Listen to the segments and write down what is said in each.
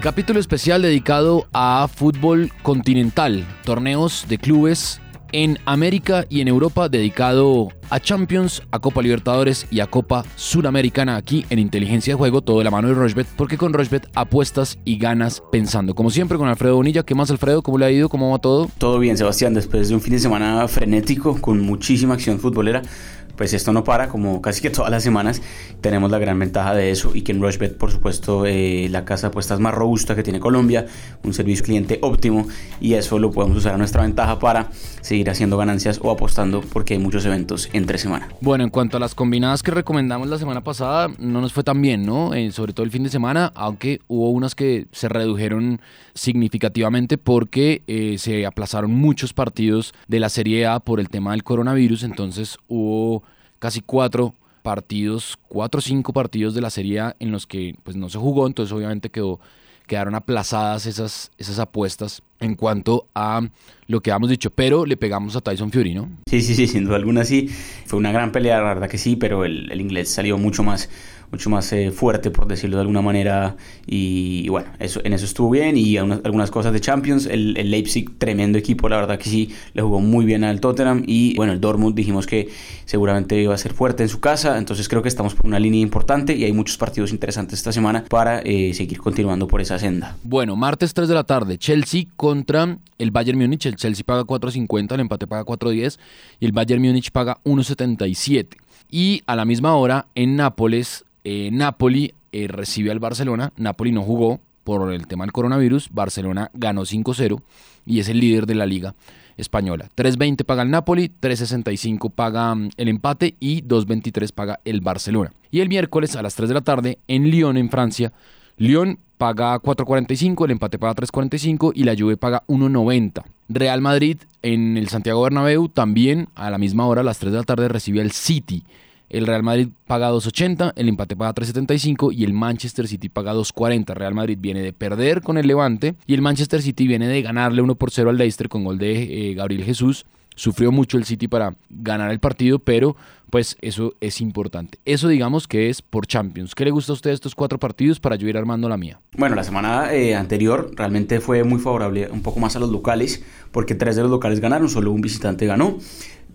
Capítulo especial dedicado a fútbol continental, torneos de clubes en América y en Europa dedicado a Champions, a Copa Libertadores y a Copa Suramericana aquí en Inteligencia de Juego, todo de la mano de Rochbet, porque con Rochbet apuestas y ganas pensando. Como siempre con Alfredo Bonilla, ¿qué más Alfredo? ¿Cómo le ha ido? ¿Cómo va todo? Todo bien, Sebastián, después de un fin de semana frenético con muchísima acción futbolera pues esto no para, como casi que todas las semanas tenemos la gran ventaja de eso y que en Rushbet, por supuesto, eh, la casa de apuestas más robusta que tiene Colombia, un servicio cliente óptimo y eso lo podemos usar a nuestra ventaja para seguir haciendo ganancias o apostando porque hay muchos eventos entre semana. Bueno, en cuanto a las combinadas que recomendamos la semana pasada, no nos fue tan bien, ¿no? Eh, sobre todo el fin de semana, aunque hubo unas que se redujeron significativamente porque eh, se aplazaron muchos partidos de la Serie A por el tema del coronavirus, entonces hubo casi cuatro partidos, cuatro o cinco partidos de la Serie en los que pues no se jugó, entonces obviamente quedó, quedaron aplazadas esas, esas apuestas en cuanto a lo que habíamos dicho, pero le pegamos a Tyson Fury, ¿no? Sí, sí, sí, sin duda alguna sí. Fue una gran pelea, la verdad que sí, pero el, el inglés salió mucho más mucho más eh, fuerte, por decirlo de alguna manera. Y, bueno, eso, en eso estuvo bien. Y algunas cosas de Champions. El, Leipzig, tremendo equipo, la verdad que sí, le jugó muy bien al Tottenham. Y bueno, el Dortmund dijimos que seguramente iba a ser fuerte en su casa. Entonces creo que estamos por una línea importante y hay muchos partidos interesantes esta semana para eh, seguir continuando por esa senda. Bueno, martes 3 de la tarde, Chelsea contra el Bayern Múnich. El Chelsea paga 4.50, el empate paga 4.10 y el Bayern Múnich paga 1.77. Y a la misma hora en Nápoles eh, Napoli eh, recibe al Barcelona. Napoli no jugó por el tema del coronavirus. Barcelona ganó 5-0 y es el líder de la liga española. 3.20 paga el Napoli, 3.65 paga mm, el empate y 2.23 paga el Barcelona. Y el miércoles a las 3 de la tarde en Lyon, en Francia, Lyon paga 4.45, el empate paga 3.45 y la Juve paga 1.90. Real Madrid en el Santiago Bernabéu también a la misma hora, a las 3 de la tarde, recibe al City. El Real Madrid paga 2.80, el empate paga 3.75 y el Manchester City paga 2.40. Real Madrid viene de perder con el Levante y el Manchester City viene de ganarle 1 por 0 al Leicester con gol de eh, Gabriel Jesús. Sufrió mucho el City para ganar el partido, pero pues eso es importante. Eso digamos que es por Champions. ¿Qué le gusta a usted estos cuatro partidos para yo ir armando la mía? Bueno, la semana eh, anterior realmente fue muy favorable un poco más a los locales, porque tres de los locales ganaron, solo un visitante ganó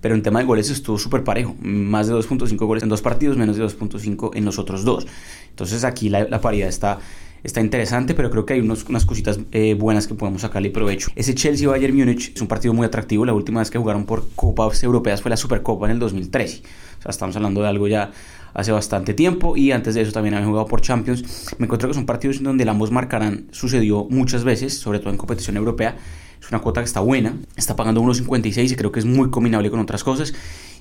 pero en tema de goles estuvo súper parejo. Más de 2.5 goles en dos partidos, menos de 2.5 en los otros dos. Entonces aquí la, paridad está, está interesante, pero creo que hay unos, unas cositas eh, buenas que podemos sacarle provecho. Ese Chelsea-Bayern Múnich es un partido muy atractivo. La última vez que jugaron por Copas Europeas fue la Supercopa en el 2013. O sea, estamos hablando de algo ya hace bastante tiempo y antes de eso también habían jugado por Champions. Me encuentro que son partidos en donde ambos marcarán. Sucedió muchas veces, sobre todo en competición europea es una cuota que está buena, está pagando 1.56 y creo que es muy combinable con otras cosas.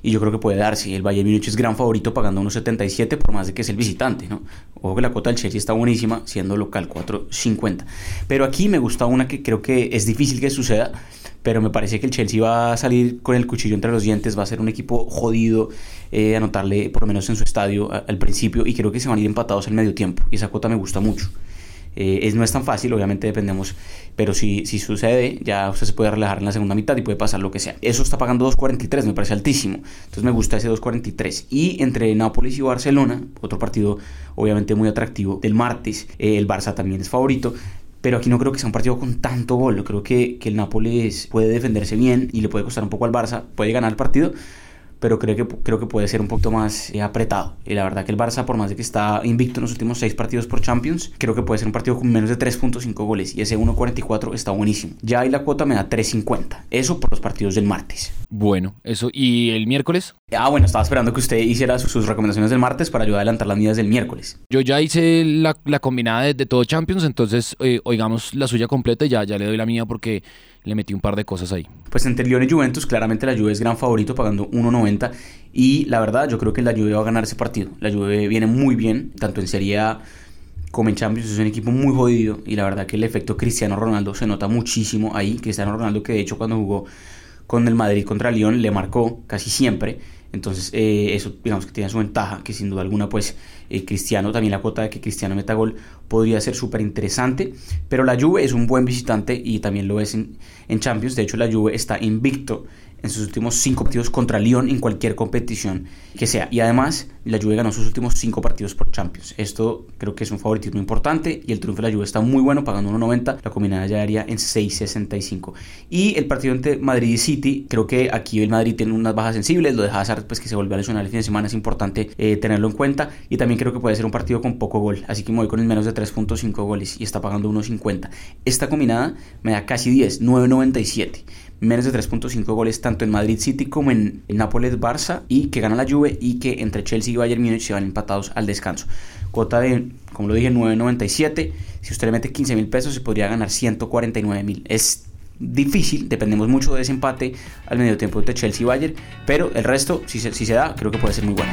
Y yo creo que puede darse. El Bayern Múnich es gran favorito pagando 1.77 por más de que es el visitante, ¿no? Ojo que la cuota del Chelsea está buenísima, siendo local 4.50. Pero aquí me gusta una que creo que es difícil que suceda, pero me parece que el Chelsea va a salir con el cuchillo entre los dientes, va a ser un equipo jodido, eh, anotarle por lo menos en su estadio al principio, y creo que se van a ir empatados en medio tiempo. Y esa cuota me gusta mucho. Eh, es, no es tan fácil, obviamente dependemos, pero si, si sucede, ya usted se puede relajar en la segunda mitad y puede pasar lo que sea. Eso está pagando 2.43, me parece altísimo. Entonces me gusta ese 2.43. Y entre Nápoles y Barcelona, otro partido obviamente muy atractivo del martes, eh, el Barça también es favorito. Pero aquí no creo que sea un partido con tanto gol. Creo que, que el Nápoles puede defenderse bien y le puede costar un poco al Barça. Puede ganar el partido, pero creo que, creo que puede ser un poquito más eh, apretado. Y la verdad que el Barça, por más de que está invicto en los últimos seis partidos por Champions, creo que puede ser un partido con menos de 3.5 goles y ese 1.44 está buenísimo. Ya ahí la cuota me da 3.50. Eso por los partidos del martes. Bueno, eso. ¿Y el miércoles? Ah, bueno, estaba esperando que usted hiciera sus, recomendaciones del martes para ayudar a adelantar las mías del miércoles. Yo ya hice la, combinada de, todo Champions, entonces eh, oigamos la suya completa y ya, ya le doy la mía porque le metí un par de cosas ahí. Pues entre Lyon y Juventus, claramente la Juve es gran favorito pagando 1.90 y la verdad yo creo que la Juve va a ganar ese partido. La Juve viene muy bien, tanto en Serie A como en Champions, es un equipo muy jodido y la verdad que el efecto Cristiano Ronaldo se nota muchísimo ahí. Cristiano Ronaldo que de hecho cuando jugó con el Madrid contra Lyon le marcó casi siempre. Entonces, eh, eso digamos que tiene su ventaja, que sin duda alguna, pues eh, Cristiano, también la cuota de que Cristiano meta gol podría ser súper interesante. Pero la Juve es un buen visitante y también lo es en, en, Champions. De hecho, la Juve está invicto en sus últimos cinco partidos contra Lyon en cualquier competición que sea. Y además, la Juve ganó sus últimos cinco partidos por Champions. Esto creo que es un favoritismo importante y el triunfo de la Juve está muy bueno, pagando 1.90. La combinada ya haría en 6.65. Y el partido entre Madrid y City, creo que aquí el Madrid tiene unas bajas sensibles. Lo de Hazard, pues que se volvió a lesionar el fin de semana, es importante eh, tenerlo en cuenta. Y también creo que puede ser un partido con poco gol. Así que me voy con el menos de 3.5 goles y está pagando 1.50. Esta combinada me da casi 10, 9.97 menos de 3.5 goles tanto en Madrid City como en Nápoles Barça y que gana la Juve y que entre Chelsea y Bayern Múnich se van empatados al descanso. Cota de, como lo dije, 9.97. Si usted le mete 15 mil pesos se podría ganar 149 mil. Es difícil, dependemos mucho de ese empate al medio tiempo entre Chelsea y Bayern, pero el resto, si se, si se da, creo que puede ser muy bueno.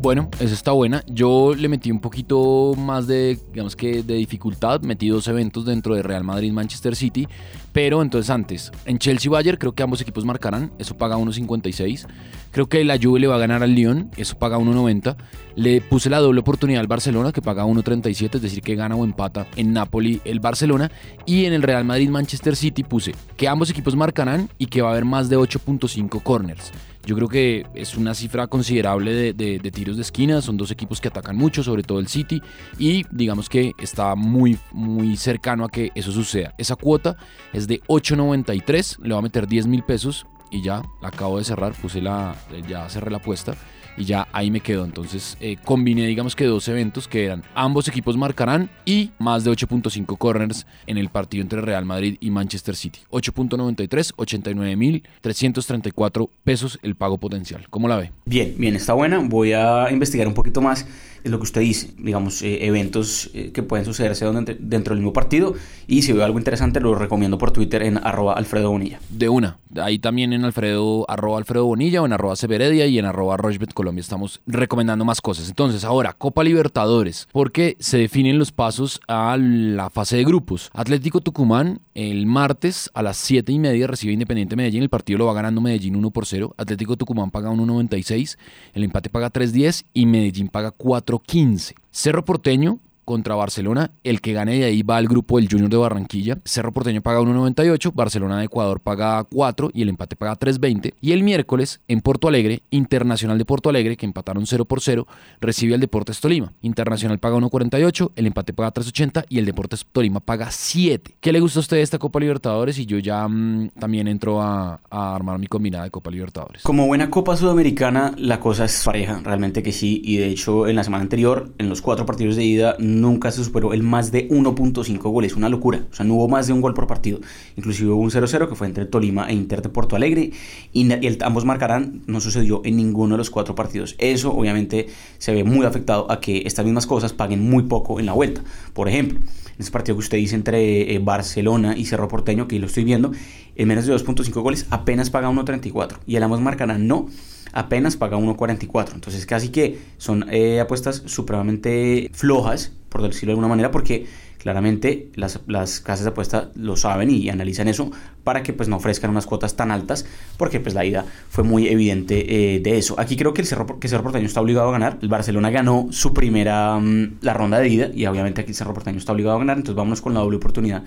Bueno, esa está buena. Yo le metí un poquito más de, digamos que de dificultad. Metí dos eventos dentro de Real Madrid-Manchester City. Pero entonces antes, en Chelsea-Bayern creo que ambos equipos marcarán. Eso paga 1.56. Creo que la Juve le va a ganar al Lyon. Eso paga 1.90. Le puse la doble oportunidad al Barcelona que paga 1.37. Es decir, que gana o empata en Napoli el Barcelona. Y en el Real Madrid-Manchester City puse que ambos equipos marcarán y que va a haber más de 8.5 corners. Yo creo que es una cifra considerable de, tiros de esquina. Son dos equipos que atacan mucho, sobre todo el City. Y digamos que está muy, muy cercano a que eso suceda. Esa cuota es de 8.93. Le va a meter 10 mil pesos. Y ya la acabo de cerrar. Puse la. Ya cerré la apuesta y ya ahí me quedo. Entonces eh, combiné, digamos que dos eventos que eran ambos equipos marcarán y más de 8.5 corners en el partido entre Real Madrid y Manchester City. 8.93, 89.334 pesos el pago potencial. ¿Cómo la ve? Bien, bien, está buena. Voy a investigar un poquito más lo que usted dice, digamos, eh, eventos eh, que pueden sucederse dentro del mismo partido. Y si veo algo interesante, lo recomiendo por Twitter en arroba Alfredo Bonilla. De una. Ahí también en Alfredo, arroba Alfredo Bonilla o en arroba Severedia y en arroba Rochbet Colombia estamos recomendando más cosas. Entonces, ahora, Copa Libertadores, porque se definen los pasos a la fase de grupos. Atlético Tucumán el martes a las 7 y media recibe Independiente Medellín. El partido lo va ganando Medellín 1 por 0. Atlético Tucumán paga 1.96. El empate paga 3.10 y Medellín paga 4.15. Cerro Porteño contra Barcelona. El que gane de ahí va al grupo del Junior de Barranquilla. Cerro Porteño paga 1.98, Barcelona de Ecuador paga 4 y el empate paga 3.20. Y el miércoles en Porto Alegre, Internacional de Porto Alegre, que empataron 0 por 0, recibe al Deportes Tolima. Internacional paga 1.48, el empate paga 3.80 y el Deportes Tolima paga 7. ¿Qué le gusta a usted esta Copa Libertadores? Y yo ya mm, también entro a, a, armar mi combinada de Copa Libertadores. Como buena Copa Sudamericana, la cosa es pareja, realmente que sí. Y de hecho, en la semana anterior, en los cuatro partidos de ida, nunca se superó el más de 1.5 goles, una locura. O sea, no hubo más de un gol por partido. Inclusive hubo un 0-0 que fue entre Tolima e Inter de Porto Alegre y, ambos marcarán, no sucedió en ninguno de los cuatro partidos. Eso obviamente se ve muy afectado a que estas mismas cosas paguen muy poco en la vuelta. Por ejemplo, en ese partido que usted dice entre eh, Barcelona y Cerro Porteño, que lo estoy viendo, en menos de 2.5 goles apenas paga 1.34 y el ambos marcarán no apenas paga 1.44. Entonces casi que son eh, apuestas supremamente flojas, por decirlo de alguna manera, porque claramente las, las, casas de apuesta lo saben y analizan eso para que pues no ofrezcan unas cuotas tan altas, porque pues la ida fue muy evidente eh, de eso. Aquí creo que el Cerro, que Cerro Porteño está obligado a ganar. El Barcelona ganó su primera, mm, la ronda de ida y obviamente aquí el Cerro Porteño está obligado a ganar, entonces vámonos con la doble oportunidad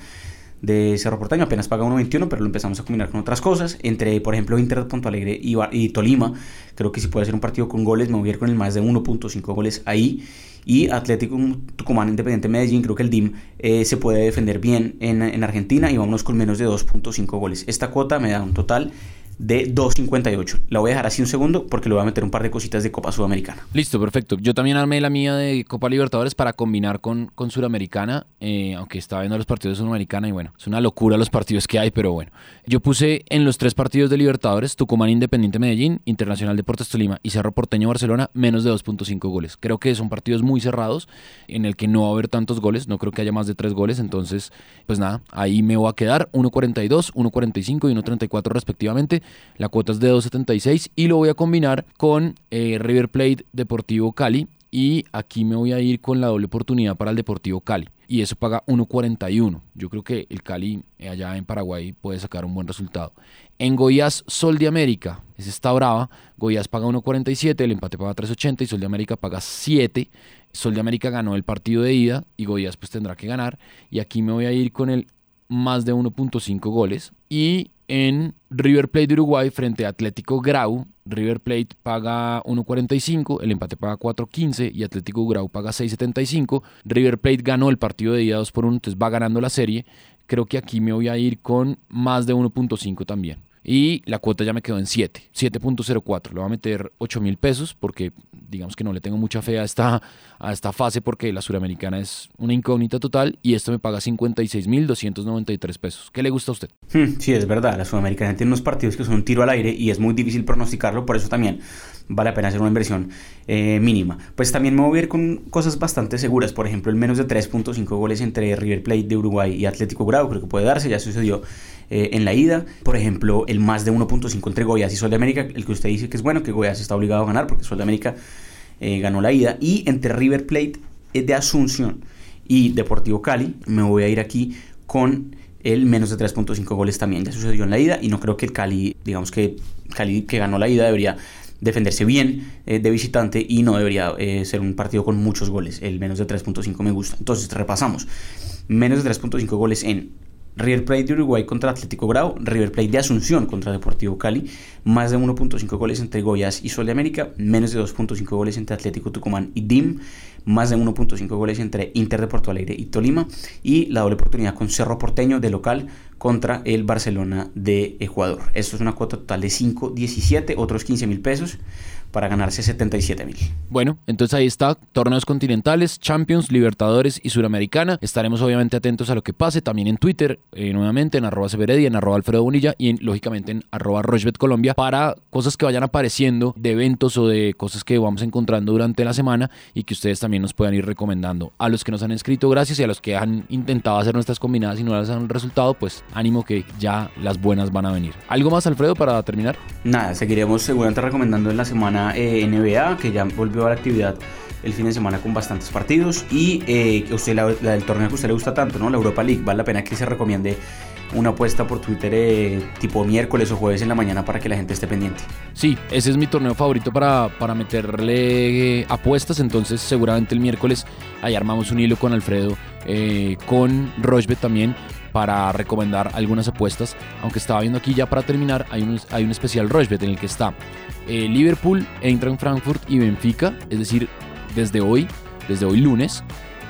de Cerro Porteño, apenas paga 1.21, pero lo empezamos a combinar con otras cosas, entre por ejemplo Inter Punto Alegre y, y, Tolima, creo que si puede ser un partido con goles, me voy a ir con el más de 1.5 goles ahí, y Atlético Tucumán Independiente Medellín, creo que el DIM eh, se puede defender bien en, en Argentina y vámonos con menos de 2.5 goles. Esta cuota me da un total de 2.58. La voy a dejar así un segundo porque le voy a meter un par de cositas de Copa Sudamericana. Listo, perfecto. Yo también armé la mía de Copa Libertadores para combinar con, con Sudamericana, eh, aunque estaba viendo los partidos de Sudamericana y bueno, es una locura los partidos que hay, pero bueno. Yo puse en los tres partidos de Libertadores, Tucumán Independiente Medellín, Internacional Deportes Tolima y Cerro Porteño Barcelona, menos de 2.5 goles. Creo que son partidos muy cerrados en el que no va a haber tantos goles, no creo que haya más de tres goles, entonces pues nada, ahí me voy a quedar 1.42, 1.45 y 1.34 respectivamente la cuota es de 2.76 y lo voy a combinar con eh, River Plate Deportivo Cali. Y aquí me voy a ir con la doble oportunidad para el Deportivo Cali. y eso paga 1.41. Yo creo que el Cali eh, allá en Paraguay puede sacar un buen resultado. En Goiás, Sol de América, ese está brava. Goiás paga 1.47, el empate paga 3.80 y Sol de América paga 7. Sol de América ganó el partido de ida y Goiás pues tendrá que ganar. Y aquí me voy a ir con el más de 1.5 goles. Y en River Plate de Uruguay frente a Atlético Grau. River Plate paga 1.45, el empate paga 4.15 y Atlético Grau paga 6.75. River Plate ganó el partido de día 2 por 1, entonces va ganando la serie. Creo que aquí me voy a ir con más de 1.5 también. Y la cuota ya me quedó en 7, 7.04. Le voy a meter 8 mil pesos porque digamos que no le tengo mucha fe a esta, a esta fase porque la suramericana es una incógnita total y esto me paga 56 mil 293 pesos. ¿Qué le gusta a usted? Hmm, sí, es verdad. La suramericana tiene unos partidos que son un tiro al aire y es muy difícil pronosticarlo. Por eso también vale la pena hacer una inversión eh, mínima. Pues también me voy a ir con cosas bastante seguras. Por ejemplo, el menos de 3.5 goles entre River Plate de Uruguay y Atlético Grau. Creo que puede darse. Ya sucedió eh, en la ida. Por ejemplo, el más de 1.5 entre Goiás y Sol de América, el que usted dice que es bueno, que Goiás está obligado a ganar porque Sol de América eh, ganó la ida. Y entre River Plate de Asunción y Deportivo Cali, me voy a ir aquí con el menos de 3.5 goles también. Ya sucedió en la ida y no creo que el Cali, digamos que Cali que ganó la ida debería defenderse bien eh, de visitante y no debería ser un partido con muchos goles. El menos de 3.5 me gusta. Entonces repasamos. Menos de 3.5 goles en River Plate de Uruguay contra Atlético Grau, River Plate de Asunción contra Deportivo Cali, más de 1.5 goles entre Goyas y Sol de América, menos de 2.5 goles entre Atlético Tucumán y DIM, más de 1.5 goles entre Inter de Porto Alegre y Tolima, y la doble oportunidad con Cerro Porteño de local contra el Barcelona de Ecuador. Esto es una cuota total de 5.17, otros 15 mil pesos para ganarse 77 mil. Bueno, entonces ahí está, torneos continentales, Champions, Libertadores y Suramericana. Estaremos obviamente atentos a lo que pase también en Twitter, eh, nuevamente en arroba Severedi, en arroba Alfredo Bonilla y lógicamente en arroba Rochbet Colombia para cosas que vayan apareciendo de eventos o de cosas que vamos encontrando durante la semana y que ustedes también nos puedan ir recomendando. A los que nos han escrito, gracias y a los que han intentado hacer nuestras combinadas y no les han resultado, pues ánimo que ya las buenas van a venir. ¿Algo más, Alfredo, para terminar? Nada, seguiremos seguramente recomendando en la semana eh, NBA, que ya volvió a la actividad el fin de semana con bastantes partidos y eh, usted la, del torneo que usted le gusta tanto, ¿no? La Europa League, vale la pena que se recomiende una apuesta por Twitter eh, tipo miércoles o jueves en la mañana para que la gente esté pendiente. Sí, ese es mi torneo favorito para, para meterle apuestas, entonces seguramente el miércoles ahí armamos un hilo con Alfredo, con Rochbet también para recomendar algunas apuestas, aunque estaba viendo aquí ya para terminar, hay un, hay un especial Rochbet en el que está eh, Liverpool, Eintracht Frankfurt y Benfica, es decir, desde hoy, desde hoy lunes.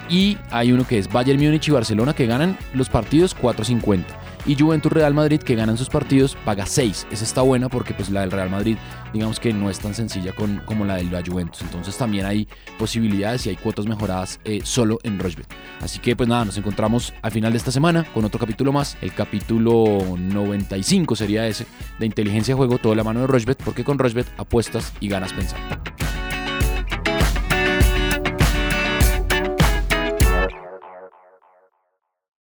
Y hay uno que es Bayern Múnich y Barcelona que ganan los partidos 4.50 y Juventus Real Madrid que ganan sus partidos paga 6. Esa está buena porque pues la del Real Madrid digamos que no es tan sencilla con, como la del la Juventus. Entonces también hay posibilidades y hay cuotas mejoradas eh, solo en Rochbet. Así que pues nada, nos encontramos al final de esta semana con otro capítulo más. El capítulo 95 sería ese de inteligencia de juego, toda la mano de Rochbet porque con Rochbet apuestas y ganas pensando.